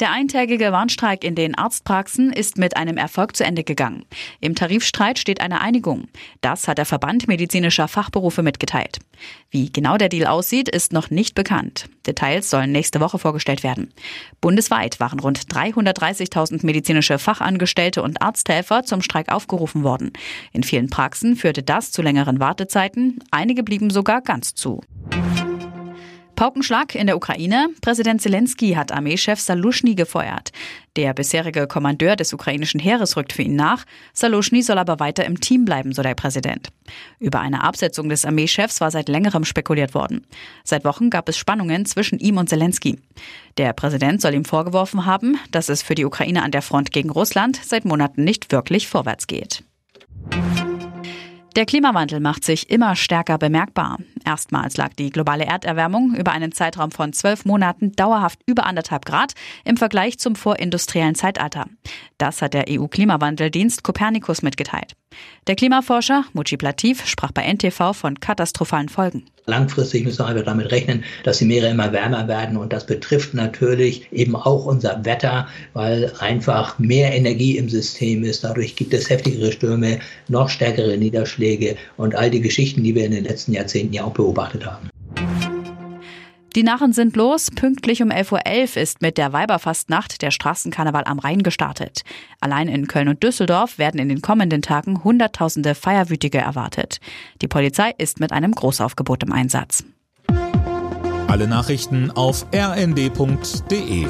Der eintägige Warnstreik in den Arztpraxen ist mit einem Erfolg zu Ende gegangen. Im Tarifstreit steht eine Einigung. Das hat der Verband medizinischer Fachberufe mitgeteilt. Wie genau der Deal aussieht, ist noch nicht bekannt. Details sollen nächste Woche vorgestellt werden. Bundesweit waren rund 330.000 medizinische Fachangestellte und Arzthelfer zum Streik aufgerufen worden. In vielen Praxen führte das zu längeren Wartezeiten. Einige blieben sogar ganz zu. Paukenschlag in der Ukraine. Präsident Zelensky hat Armeechef Salushny gefeuert. Der bisherige Kommandeur des ukrainischen Heeres rückt für ihn nach. Salushny soll aber weiter im Team bleiben, so der Präsident. Über eine Absetzung des Armeechefs war seit längerem spekuliert worden. Seit Wochen gab es Spannungen zwischen ihm und Zelensky. Der Präsident soll ihm vorgeworfen haben, dass es für die Ukraine an der Front gegen Russland seit Monaten nicht wirklich vorwärts geht. Der Klimawandel macht sich immer stärker bemerkbar. Erstmals lag die globale Erderwärmung über einen Zeitraum von zwölf Monaten dauerhaft über anderthalb Grad im Vergleich zum vorindustriellen Zeitalter. Das hat der EU-Klimawandeldienst Copernicus mitgeteilt. Der Klimaforscher Mujib Latif sprach bei NTV von katastrophalen Folgen. Langfristig müssen wir damit rechnen, dass die Meere immer wärmer werden und das betrifft natürlich eben auch unser Wetter, weil einfach mehr Energie im System ist. Dadurch gibt es heftigere Stürme, noch stärkere Niederschläge und all die Geschichten, die wir in den letzten Jahrzehnten ja auch beobachtet haben. Die Narren sind los. Pünktlich um 11.11 Uhr ist mit der Weiberfastnacht der Straßenkarneval am Rhein gestartet. Allein in Köln und Düsseldorf werden in den kommenden Tagen Hunderttausende Feierwütige erwartet. Die Polizei ist mit einem Großaufgebot im Einsatz. Alle Nachrichten auf rnd.de